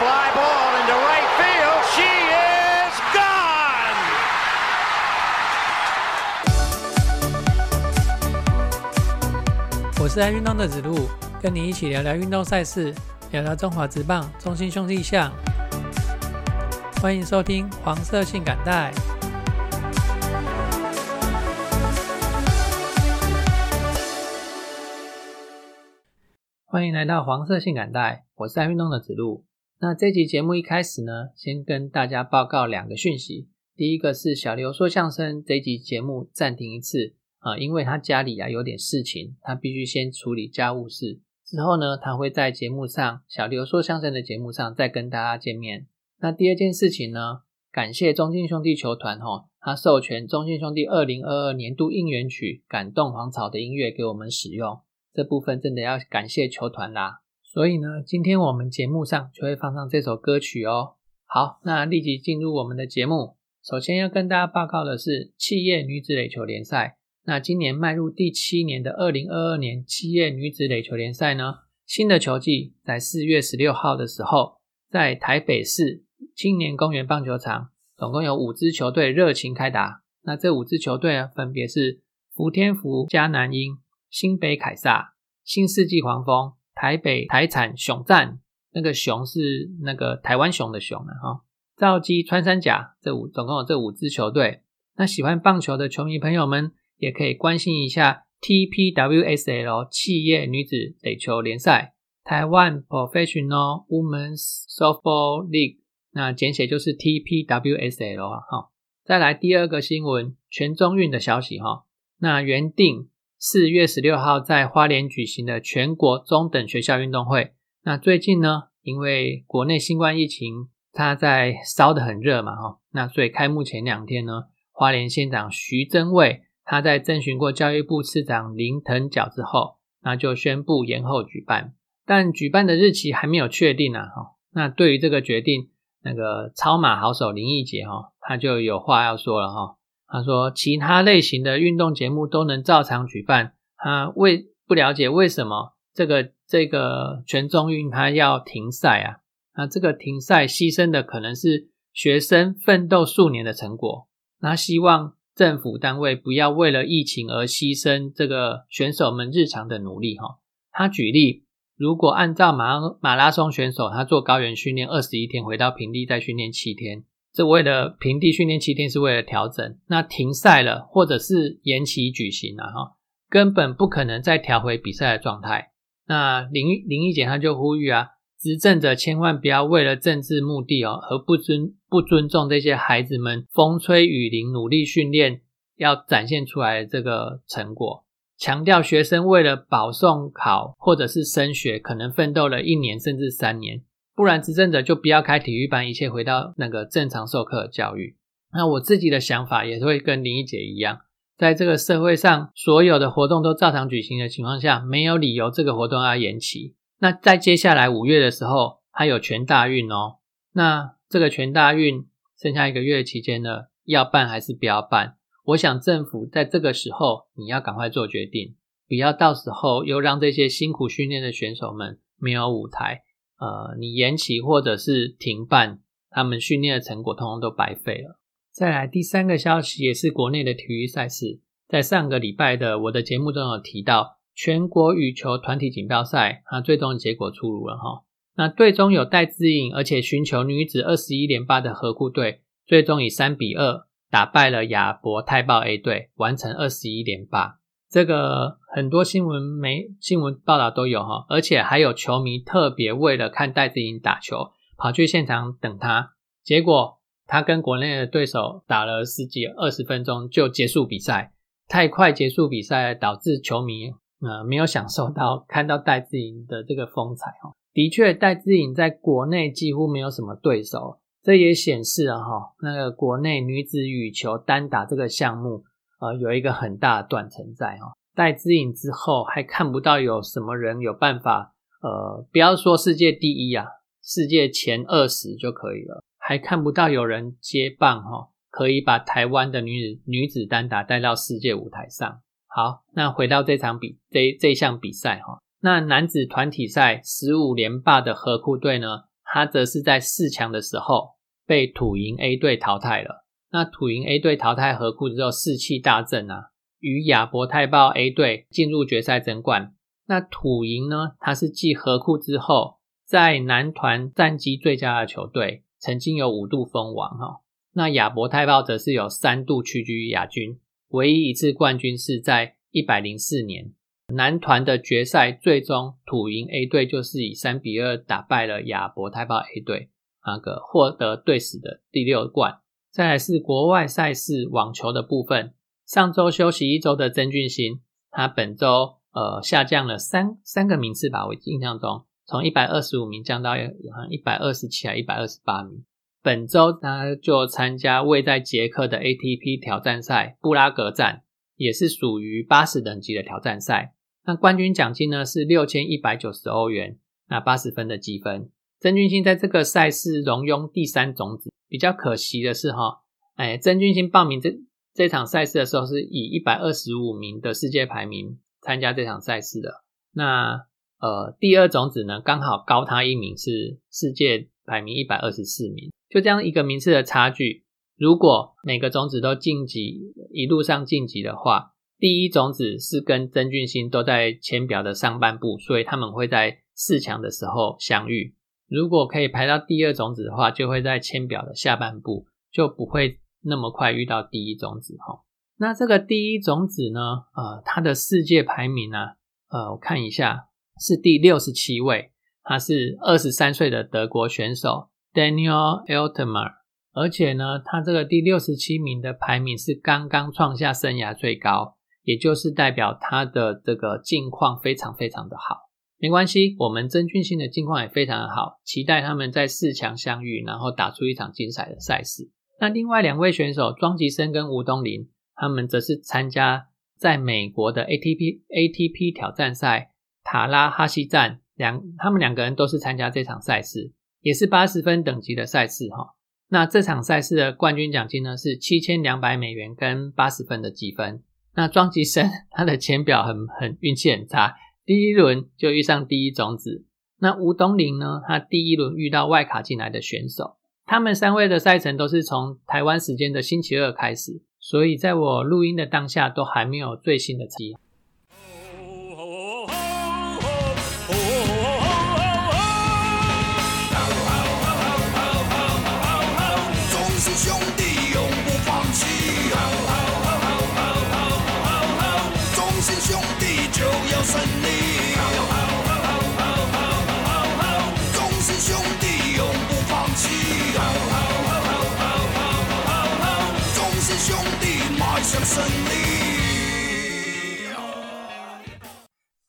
fly ball into right field. She is gone. 我是爱运动的子路，跟你一起聊聊运动赛事，聊聊中华职棒中心兄弟象。欢迎收听黄色性感带。欢迎来到黄色性感带，我是爱运动的子路。那这集节目一开始呢，先跟大家报告两个讯息。第一个是小刘说相声这集节目暂停一次啊，因为他家里啊有点事情，他必须先处理家务事。之后呢，他会在节目上小刘说相声的节目上再跟大家见面。那第二件事情呢，感谢中信兄弟球团哈，他授权中信兄弟二零二二年度应援曲《感动黄草》的音乐给我们使用。这部分真的要感谢球团啦，所以呢，今天我们节目上就会放上这首歌曲哦。好，那立即进入我们的节目。首先要跟大家报告的是企业女子垒球联赛。那今年迈入第七年的二零二二年企业女子垒球联赛呢，新的球季在四月十六号的时候，在台北市青年公园棒球场，总共有五支球队热情开打。那这五支球队呢，分别是福天福、加南鹰。新北凯撒、新世纪黄蜂、台北台产熊战，那个熊是那个台湾熊的熊啊哈。兆基穿山甲这五总共有这五支球队。那喜欢棒球的球迷朋友们也可以关心一下 TPWSL 企业女子垒球联赛台湾 Professional Women's Softball League，那简写就是 TPWSL 啊哈。再来第二个新闻，全中运的消息哈。那原定。四月十六号在花莲举行的全国中等学校运动会。那最近呢，因为国内新冠疫情，它在烧得很热嘛，哈。那所以开幕前两天呢，花莲县长徐增卫他在征询过教育部次长林腾蛟之后，那就宣布延后举办。但举办的日期还没有确定啊，哈。那对于这个决定，那个超马好手林奕杰哈，他就有话要说了哈。他说，其他类型的运动节目都能照常举办，他为不了解为什么这个这个全中运他要停赛啊？那这个停赛牺牲的可能是学生奋斗数年的成果，那希望政府单位不要为了疫情而牺牲这个选手们日常的努力哈。他举例，如果按照马马拉松选手他做高原训练二十一天，回到平地再训练七天。这为了平地训练七天，是为了调整。那停赛了，或者是延期举行了哈，根本不可能再调回比赛的状态。那林林毅姐她就呼吁啊，执政者千万不要为了政治目的哦，而不尊不尊重这些孩子们风吹雨淋努力训练要展现出来的这个成果。强调学生为了保送考或者是升学，可能奋斗了一年甚至三年。不然，执政者就不要开体育班，一切回到那个正常授课教育。那我自己的想法也会跟林一姐一样，在这个社会上，所有的活动都照常举行的情况下，没有理由这个活动要延期。那在接下来五月的时候，还有全大运哦。那这个全大运剩下一个月期间呢，要办还是不要办？我想政府在这个时候你要赶快做决定，不要到时候又让这些辛苦训练的选手们没有舞台。呃，你延期或者是停办，他们训练的成果通通都白费了。再来第三个消息，也是国内的体育赛事，在上个礼拜的我的节目中有提到，全国羽球团体锦标赛，它最终结果出炉了哈。那队中有戴资颖，而且寻求女子二十一连霸的河库队，最终以三比二打败了亚博泰报 A 队，完成二十一连霸。这个很多新闻媒新闻报道都有哈，而且还有球迷特别为了看戴资颖打球，跑去现场等他。结果他跟国内的对手打了十几二十分钟就结束比赛，太快结束比赛，导致球迷呃没有享受到看到戴资颖的这个风采哈。的确，戴资颖在国内几乎没有什么对手，这也显示了哈那个国内女子羽球单打这个项目。呃，有一个很大的断层在哈，戴资颖之后还看不到有什么人有办法，呃，不要说世界第一啊，世界前二十就可以了，还看不到有人接棒哈，可以把台湾的女子女子单打带到世界舞台上。好，那回到这场比这这项比赛哈，那男子团体赛十五连霸的河库队呢，他则是在四强的时候被土银 A 队淘汰了。那土银 A 队淘汰河库之后，士气大振啊，与亚伯泰报 A 队进入决赛争冠。那土银呢，它是继河库之后，在男团战绩最佳的球队，曾经有五度封王哈。那亚伯泰报则是有三度屈居亚军，唯一一次冠军是在一百零四年男团的决赛，最终土银 A 队就是以三比二打败了亚伯泰报 A 队，那个获得队史的第六冠。再来是国外赛事网球的部分，上周休息一周的曾俊欣，他本周呃下降了三三个名次吧，我印象中从一百二十五名降到好像一百二十七还一百二十八名。本周他就参加位在捷克的 ATP 挑战赛布拉格站，也是属于八十等级的挑战赛。那冠军奖金呢是六千一百九十欧元，那八十分的积分。曾俊欣在这个赛事荣拥第三种子。比较可惜的是，哈，哎，曾俊欣报名这这场赛事的时候，是以一百二十五名的世界排名参加这场赛事的。那呃，第二种子呢，刚好高他一名，是世界排名一百二十四名。就这样一个名次的差距，如果每个种子都晋级，一路上晋级的话，第一种子是跟曾俊欣都在签表的上半部，所以他们会在四强的时候相遇。如果可以排到第二种子的话，就会在签表的下半部，就不会那么快遇到第一种子哈。那这个第一种子呢，呃，它的世界排名呢，呃，我看一下是第六十七位，他是二十三岁的德国选手 Daniel Altmaier，而且呢，他这个第六十七名的排名是刚刚创下生涯最高，也就是代表他的这个境况非常非常的好。没关系，我们曾俊欣的近况也非常的好，期待他们在四强相遇，然后打出一场精彩的赛事。那另外两位选手庄吉生跟吴东林，他们则是参加在美国的 ATP ATP 挑战赛塔拉哈西站，两他们两个人都是参加这场赛事，也是八十分等级的赛事哈。那这场赛事的冠军奖金呢是七千两百美元跟八十分的积分。那庄吉生 他的签表很很运气很差。第一轮就遇上第一种子，那吴东林呢？他第一轮遇到外卡进来的选手，他们三位的赛程都是从台湾时间的星期二开始，所以在我录音的当下都还没有最新的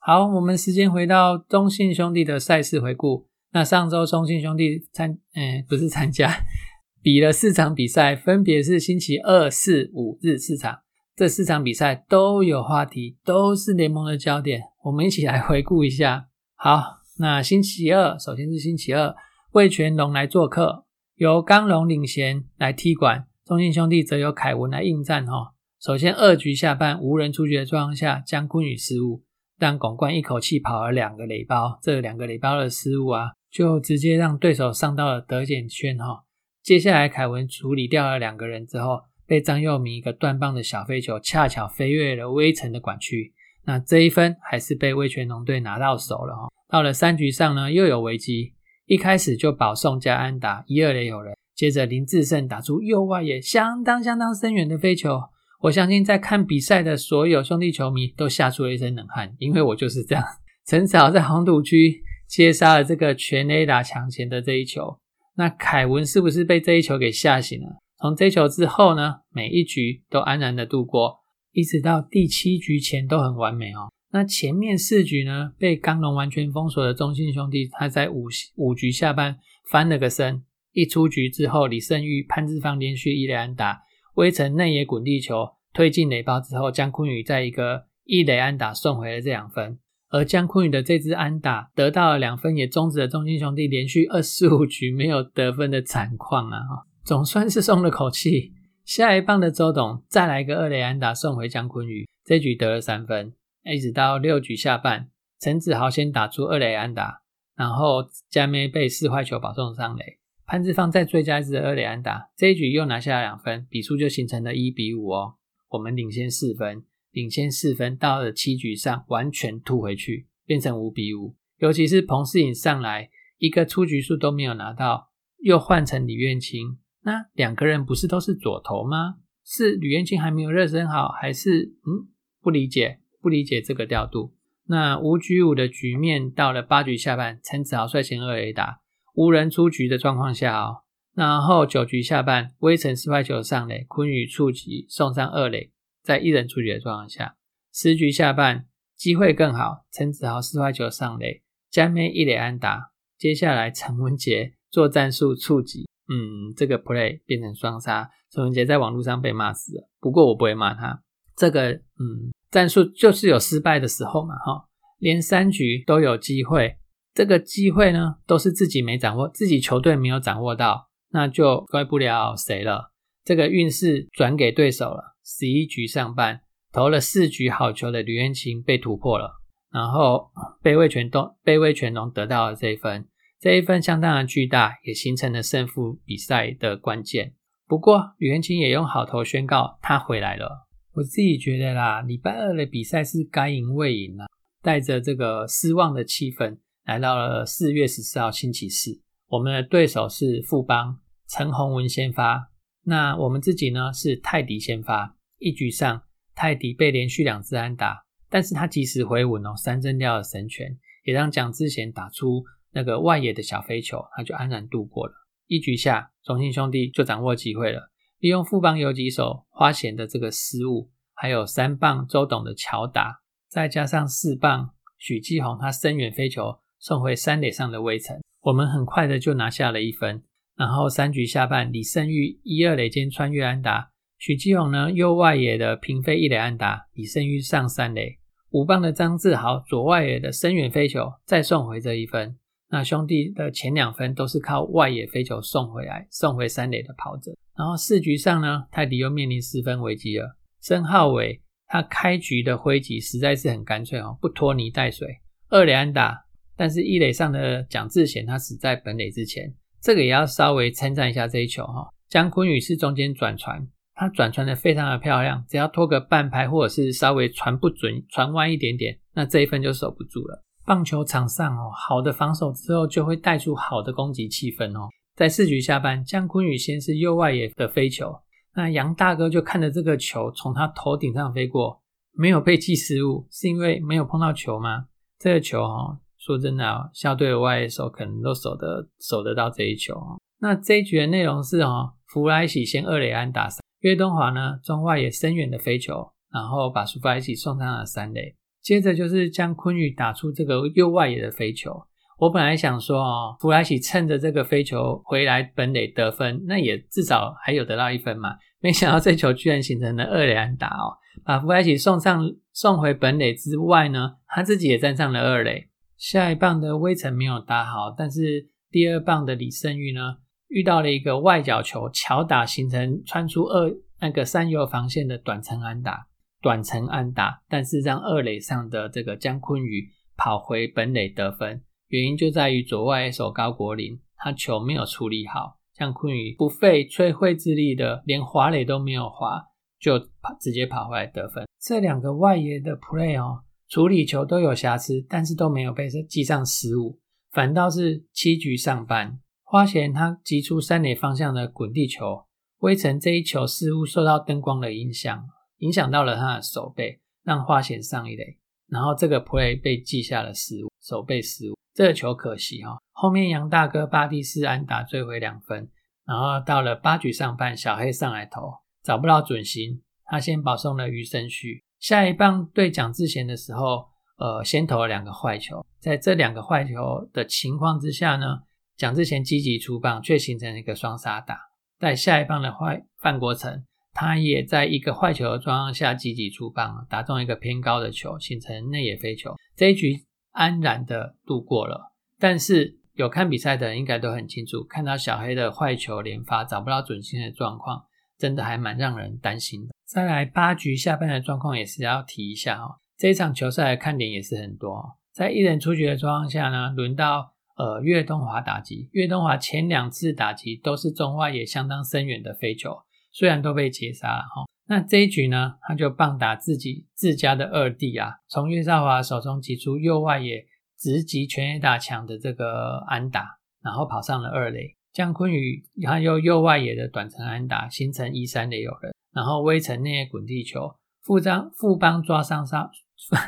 好，我们时间回到中信兄弟的赛事回顾。那上周中信兄弟参，嗯，不是参加，比了四场比赛，分别是星期二、四、五日四场。这四场比赛都有话题，都是联盟的焦点。我们一起来回顾一下。好，那星期二，首先是星期二，魏全龙来做客，由刚龙领衔来踢馆，中信兄弟则由凯文来应战。哈，首先二局下半无人出局的状况下，姜坤宇失误。让巩冠一口气跑了两个垒包，这两个垒包的失误啊，就直接让对手上到了得点圈哈。接下来凯文处理掉了两个人之后，被张佑明一个断棒的小飞球恰巧飞越了微城的管区，那这一分还是被威权龙队拿到手了哈。到了三局上呢，又有危机，一开始就保送加安打，一二垒有人，接着林志胜打出右外野相当相当深远的飞球。我相信在看比赛的所有兄弟球迷都吓出了一身冷汗，因为我就是这样。陈早在红土区接杀了这个全垒打抢前的这一球，那凯文是不是被这一球给吓醒了？从这一球之后呢，每一局都安然的度过，一直到第七局前都很完美哦。那前面四局呢，被刚龙完全封锁的中信兄弟，他在五五局下半翻了个身，一出局之后，李胜玉、潘志芳连续一垒安打。微城内野滚地球推进垒包之后，江坤宇在一个一垒安打送回了这两分，而江坤宇的这支安打得到了两分，也终止了中心兄弟连续二十五局没有得分的惨况啊！总算是松了口气。下一棒的周董再来一个二垒安打送回江坤宇，这局得了三分。一直到六局下半，陈子豪先打出二垒安打，然后加梅被四坏球保送上垒，潘志芳再追加一支二垒安打，这一局又拿下了两分，比数就形成了一比五哦。我们领先四分，领先四分，到了七局上完全吐回去，变成五比五。尤其是彭世颖上来一个出局数都没有拿到，又换成李愿清，那两个人不是都是左投吗？是吕彦青还没有热身好，还是嗯不理解不理解这个调度？那五局五的局面到了八局下半，陈子豪率先二垒打，无人出局的状况下哦，然后九局下半，威城四坏球上垒，昆宇触及送上二垒，在一人出局的状况下，十局下半机会更好，陈子豪四坏球上垒，加梅一垒安打，接下来陈文杰做战术触及，嗯，这个 play 变成双杀。陈文杰在网络上被骂死了，不过我不会骂他。这个嗯，战术就是有失败的时候嘛，哈，连三局都有机会，这个机会呢都是自己没掌握，自己球队没有掌握到，那就怪不了谁了。这个运势转给对手了。十一局上半投了四局好球的吕彦青被突破了，然后被魏全东、被魏全龙得到了这一分，这一分相当的巨大，也形成了胜负比赛的关键。不过，吕元清也用好投宣告他回来了。我自己觉得啦，礼拜二的比赛是该赢未赢啊，带着这个失望的气氛来到了四月十四号星期四。我们的对手是富邦，陈宏文先发。那我们自己呢是泰迪先发。一局上，泰迪被连续两支安打，但是他及时回稳哦，三振掉了神拳，也让蒋志贤打出那个外野的小飞球，他就安然度过了。一局下，中信兄弟就掌握机会了，利用富邦游击手花贤的这个失误，还有三棒周董的巧打，再加上四棒许继宏他深远飞球送回三垒上的微城，我们很快的就拿下了一分。然后三局下半，李胜玉一二垒间穿越安打，许继宏呢右外野的平飞一垒安打，李胜玉上三垒，五棒的张志豪左外野的深远飞球再送回这一分。那兄弟的前两分都是靠外野飞球送回来，送回三垒的跑者。然后四局上呢，泰迪又面临四分危机了。申浩伟他开局的挥击实在是很干脆哦，不拖泥带水，二垒安打。但是一垒上的蒋志贤他死在本垒之前，这个也要稍微称赞一下这一球哈。姜昆宇是中间转传，他转传的非常的漂亮，只要拖个半拍或者是稍微传不准，传弯一点点，那这一分就守不住了。棒球场上哦，好的防守之后就会带出好的攻击气氛哦。在四局下半，姜昆宇先是右外野的飞球，那杨大哥就看着这个球从他头顶上飞过，没有被记失误，是因为没有碰到球吗？这个球哦，说真的，校队的外野手可能都守得守得到这一球哦。那这一局的内容是哦，弗莱喜先二垒安打，岳东华呢中外野深远的飞球，然后把弗莱喜送上了三垒。接着就是将昆宇打出这个右外野的飞球。我本来想说哦，弗莱喜趁着这个飞球回来本垒得分，那也至少还有得到一分嘛。没想到这球居然形成了二垒安打哦，把弗莱喜送上送回本垒之外呢，他自己也站上了二垒。下一棒的威城没有打好，但是第二棒的李胜玉呢，遇到了一个外角球，巧打形成穿出二那个三游防线的短程安打。短程安打，但是让二垒上的这个姜昆宇跑回本垒得分，原因就在于左外手高国林他球没有处理好，姜昆宇不费吹灰之力的，连滑垒都没有滑，就跑直接跑回来得分。这两个外野的 play 哦，处理球都有瑕疵，但是都没有被记上失误，反倒是七局上半，花钱他击出三垒方向的滚地球，微城这一球似乎受到灯光的影响。影响到了他的手背，让花贤上一垒，然后这个 play 被记下了失误，手背失误，这个球可惜哈。后面杨大哥巴蒂斯安打追回两分，然后到了八局上半，小黑上来投，找不到准心，他先保送了余生旭。下一棒对蒋志贤的时候，呃，先投了两个坏球，在这两个坏球的情况之下呢，蒋志贤积极出棒，却形成一个双杀打。在下一棒的坏范国成。他也在一个坏球的状况下积极出棒，打中一个偏高的球，形成内野飞球。这一局安然的度过了。但是有看比赛的人应该都很清楚，看到小黑的坏球连发，找不到准心的状况，真的还蛮让人担心的。再来八局下半的状况也是要提一下哦。这一场球赛的看点也是很多。在一人出局的状况下呢，轮到呃岳东华打击。岳东华前两次打击都是中外野相当深远的飞球，虽然都被截杀了哈。那这一局呢，他就棒打自己自家的二弟啊，从岳少华手中挤出右外野直击全垒打墙的这个安打，然后跑上了二垒。江坤宇他又右外野的短程安打，形成一三的有人，然后微城内滚地球，富张富邦抓伤伤，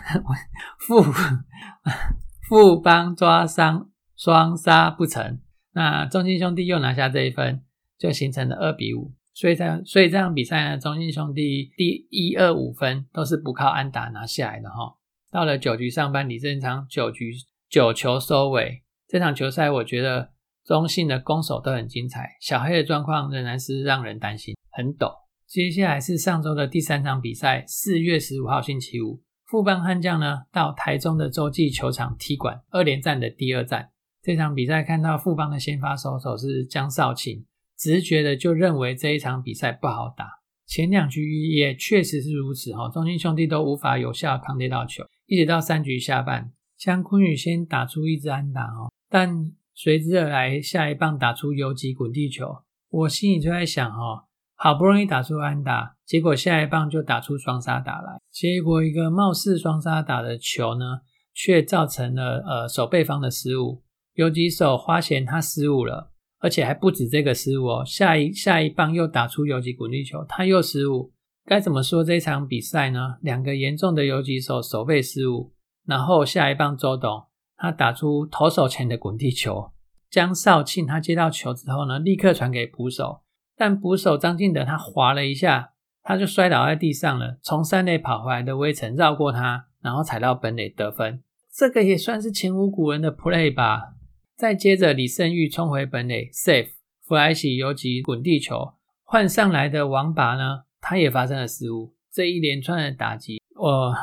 富 富邦抓伤双杀不成，那中信兄弟又拿下这一分，就形成了二比五。所以这所以这场比赛呢，中信兄弟第一二五分都是不靠安打拿下来的哈。到了九局上半，李正昌九局九球收尾，这场球赛我觉得。中信的攻守都很精彩，小黑的状况仍然是让人担心，很陡。接下来是上周的第三场比赛，四月十五号星期五，富邦悍将呢到台中的洲际球场踢馆二连战的第二战。这场比赛看到富邦的先发手手是江少庆，直觉的就认为这一场比赛不好打。前两局也确实是如此哈，中信兄弟都无法有效抗跌到球，一直到三局下半，江坤宇先打出一支安打哦，但。随之而来，下一棒打出游击滚地球，我心里就在想：哈，好不容易打出安打，结果下一棒就打出双杀打来，结果一个貌似双杀打的球呢，却造成了呃守备方的失误。游击手花钱他失误了，而且还不止这个失误哦，下一下一棒又打出游击滚地球，他又失误。该怎么说这场比赛呢？两个严重的游击手守备失误，然后下一棒周董。他打出投手前的滚地球，江少庆他接到球之后呢，立刻传给捕手，但捕手张进德他滑了一下，他就摔倒在地上了。从三垒跑回来的威城绕过他，然后踩到本垒得分，这个也算是前无古人的 play 吧。再接着李胜玉冲回本垒 safe，弗莱喜游击滚地球，换上来的王拔呢，他也发生了失误。这一连串的打击，我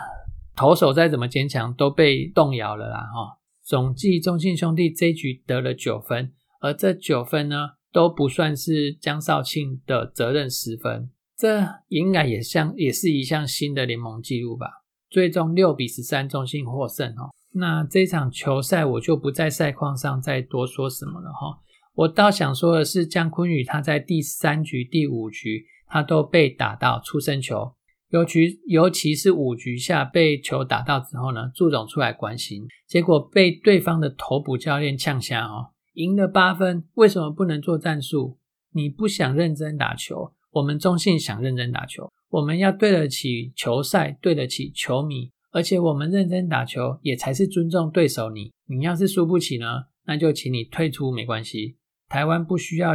投手再怎么坚强都被动摇了啦，哈。总计中信兄弟这一局得了九分，而这九分呢都不算是江少庆的责任十分，这应该也像也是一项新的联盟纪录吧。最终六比十三中信获胜哦。那这场球赛我就不在赛况上再多说什么了哈。我倒想说的是江坤宇他在第三局、第五局他都被打到出生球。尤其尤其是五局下被球打到之后呢，祝总出来关心，结果被对方的头补教练呛下哦，赢了八分，为什么不能做战术？你不想认真打球，我们中信想认真打球，我们要对得起球赛，对得起球迷，而且我们认真打球也才是尊重对手。你你要是输不起呢，那就请你退出没关系。台湾不需要。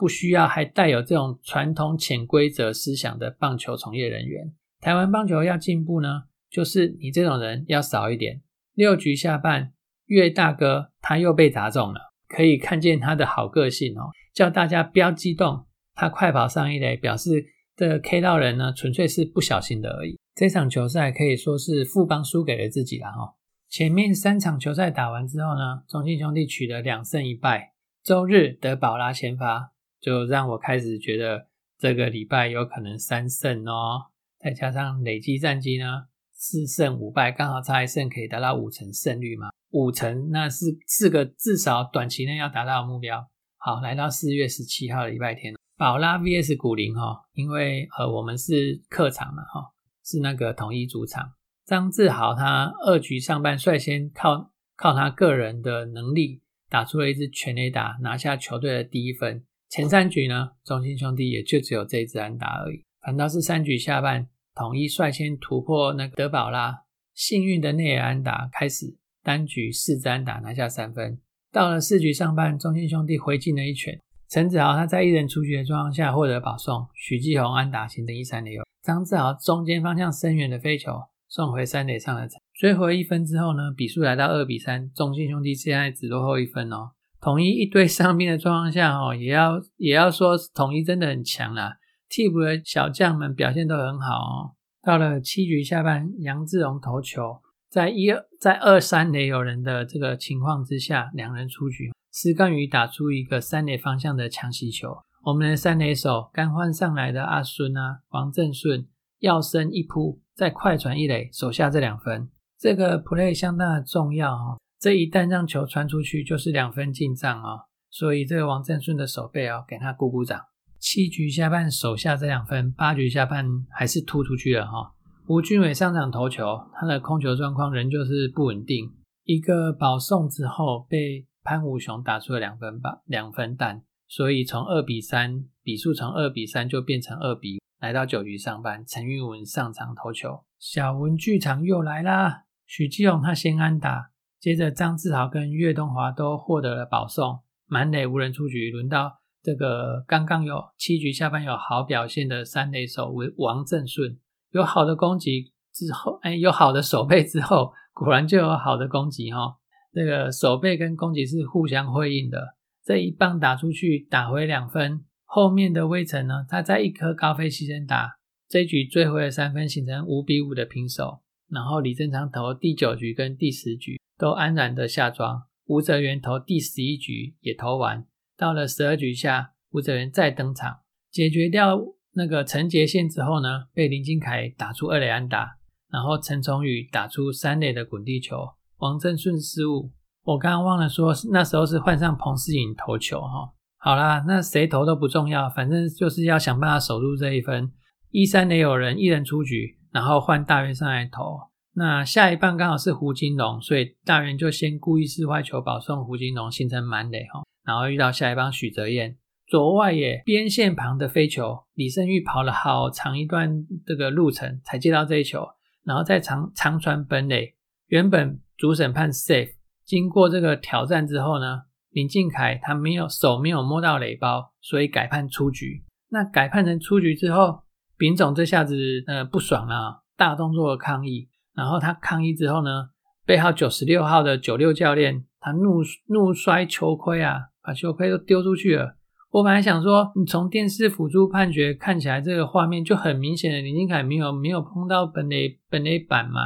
不需要还带有这种传统潜规则思想的棒球从业人员。台湾棒球要进步呢，就是你这种人要少一点。六局下半，岳大哥他又被砸中了，可以看见他的好个性哦，叫大家不要激动。他快跑上一垒，表示这 K 到人呢，纯粹是不小心的而已。这场球赛可以说是富邦输给了自己了哈。前面三场球赛打完之后呢，中信兄弟取得两胜一败，周日得保拉先发。就让我开始觉得这个礼拜有可能三胜哦，再加上累积战绩呢，四胜五败，刚好差一胜可以达到五成胜率嘛？五成那是四个至少短期内要达到的目标。好，来到四月十七号的礼拜天，宝拉 VS 古林哈，因为呃我们是客场嘛哈，是那个统一主场，张志豪他二局上半率先靠靠他个人的能力打出了一支全垒打，拿下球队的第一分。前三局呢，中心兄弟也就只有这一支安打而已。反倒是三局下半，统一率先突破那个德保拉，幸运的内野安打开始单局四支安打拿下三分。到了四局上半，中心兄弟回敬了一拳，陈子豪他在一人出局的状况下获得保送，许继宏安打形成一三垒张志豪中间方向深远的飞球送回三垒上的追回一分之后呢，比数来到二比三，中心兄弟现在只落后一分哦。统一一堆伤兵的状况下，哦，也要也要说统一真的很强啦。替补的小将们表现都很好哦。到了七局下半，杨志荣投球，在一二在二三垒有人的这个情况之下，两人出局，施干宇打出一个三垒方向的强袭球。我们的三垒手刚换上来的阿孙啊，王正顺要升一扑，在快传一垒，手下这两分，这个 play 相当的重要哦。这一旦让球传出去，就是两分进账哦。所以这个王正顺的手背哦，给他鼓鼓掌。七局下半守下这两分，八局下半还是突出去了哈。吴俊伟上场投球，他的控球状况仍旧是不稳定。一个保送之后，被潘武雄打出了两分吧，两分弹。所以从二比三比数从二比三就变成二比。来到九局上半，陈玉文上场投球，小文剧场又来啦。许基荣他先安打，接着张志豪跟岳东华都获得了保送，满垒无人出局，轮到这个刚刚有七局下半有好表现的三垒手为王正顺，有好的攻击之后，哎，有好的守备之后，果然就有好的攻击哈。这个守备跟攻击是互相辉映的，这一棒打出去，打回两分。后面的威城呢，他在一颗高飞牺牲打，这一局追回了三分，形成五比五的平手。然后李正昌投第九局跟第十局都安然的下庄，吴泽元投第十一局也投完。到了十二局下，吴泽元再登场，解决掉那个陈杰宪之后呢，被林金凯打出二垒安打，然后陈崇宇打出三垒的滚地球，王正顺失误。我刚刚忘了说，那时候是换上彭世颖投球哈。好啦，那谁投都不重要，反正就是要想办法守住这一分。一三垒有人，一人出局，然后换大元上来投。那下一棒刚好是胡金龙，所以大元就先故意四坏球保送胡金龙，形成满垒哈。然后遇到下一棒许哲彦，左外野边线旁的飞球，李胜玉跑了好长一段这个路程才接到这一球，然后再长长传本垒，原本主审判 safe，经过这个挑战之后呢？林敬凯他没有手没有摸到垒包，所以改判出局。那改判成出局之后，丙总这下子呃不爽了，大动作抗议。然后他抗议之后呢，背号九十六号的九六教练他怒怒摔球盔啊，把球盔都丢出去了。我本来想说，你从电视辅助判决看起来这个画面就很明显的，林敬凯没有没有碰到本垒本垒板嘛，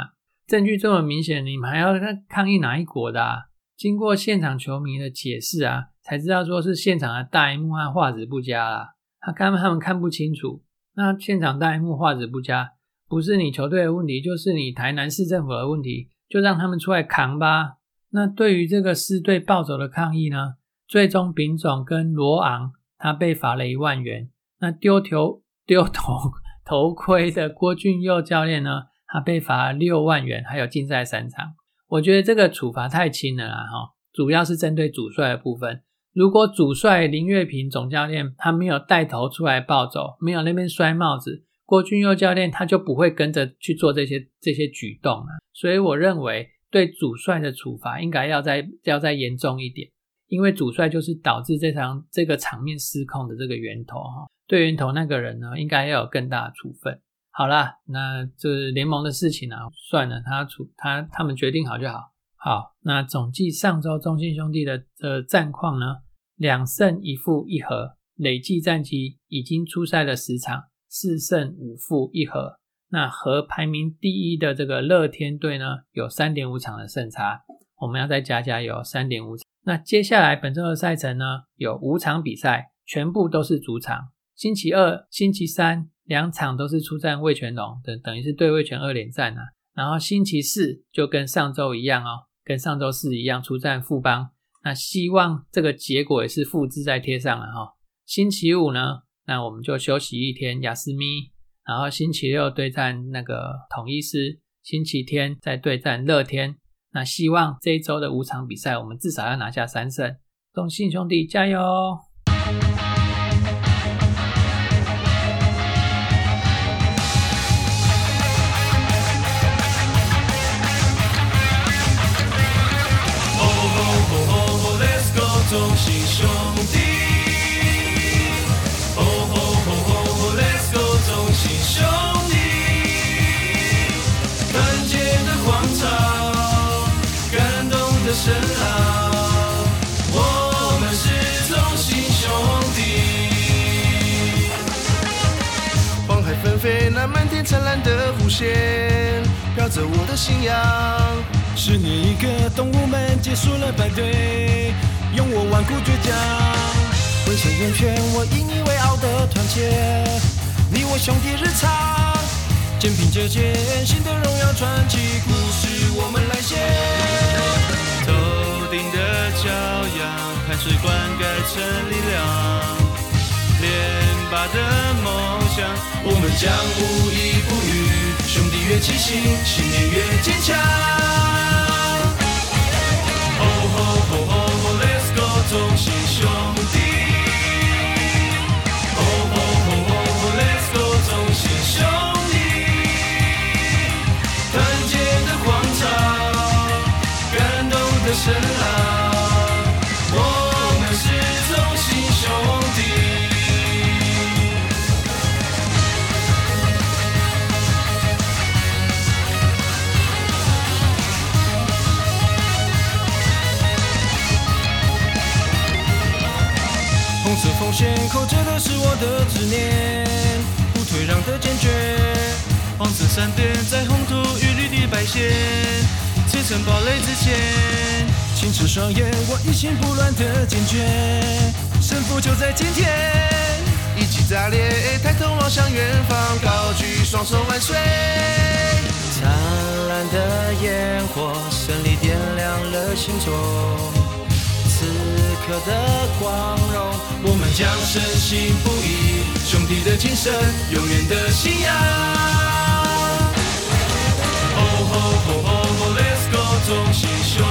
证据这么明显，你们还要抗议哪一国的？啊经过现场球迷的解释啊，才知道说是现场的大荧幕和画质不佳啦。他看他们看不清楚。那现场大荧幕画质不佳，不是你球队的问题，就是你台南市政府的问题，就让他们出来扛吧。那对于这个四队暴走的抗议呢，最终丙总跟罗昂他被罚了一万元。那丢球丢头头盔的郭俊佑教练呢，他被罚六万元，还有禁赛三场。我觉得这个处罚太轻了啦，哈，主要是针对主帅的部分。如果主帅林月平总教练他没有带头出来暴走，没有那边摔帽子，郭俊佑教练他就不会跟着去做这些这些举动了。所以我认为对主帅的处罚应该要再要再严重一点，因为主帅就是导致这场这个场面失控的这个源头哈。对源头那个人呢，应该要有更大的处分。好啦，那这联盟的事情呢，算了，他处他他们决定好就好。好，那总计上周中信兄弟的的战况呢，两胜一负一和，累计战绩已经出赛了十场，四胜五负一和。那和排名第一的这个乐天队呢，有三点五场的胜差，我们要再加加油，三点五场。那接下来本周的赛程呢，有五场比赛，全部都是主场，星期二、星期三。两场都是出战魏全龙，等等于是对魏全二连战啊。然后星期四就跟上周一样哦，跟上周四一样出战富邦。那希望这个结果也是复制在贴上了哈。星期五呢，那我们就休息一天，雅思咪。然后星期六对战那个统一师，星期天再对战乐天。那希望这一周的五场比赛，我们至少要拿下三胜。中信兄弟加油！中心兄灿烂的弧线，飘着我的信仰。十年一个，动物们结束了排队。用我顽固倔强，浑身圆圈，我引以为傲的团结，你我兄弟日常，肩并着肩，新的荣耀传奇故事我们来写。头顶的骄阳，汗水灌溉成力量。连拔的，我们将无依不语。兄弟越齐心，信念越坚强。哦吼吼吼吼，Let's go，同心兄红色锋线扣着的是我的执念，不退让的坚决。黄色闪电在红土与绿地摆线，砌成堡垒之前，清澈双眼，我一心不乱的坚决，胜负就在今天。一起炸裂，抬头望向远方，高举双手万岁。灿烂的烟火，胜利点亮了心中。刻的光荣，我们将深信不疑，兄弟的精神，永远的信仰。Oh oh oh oh oh，Let's go，同心兄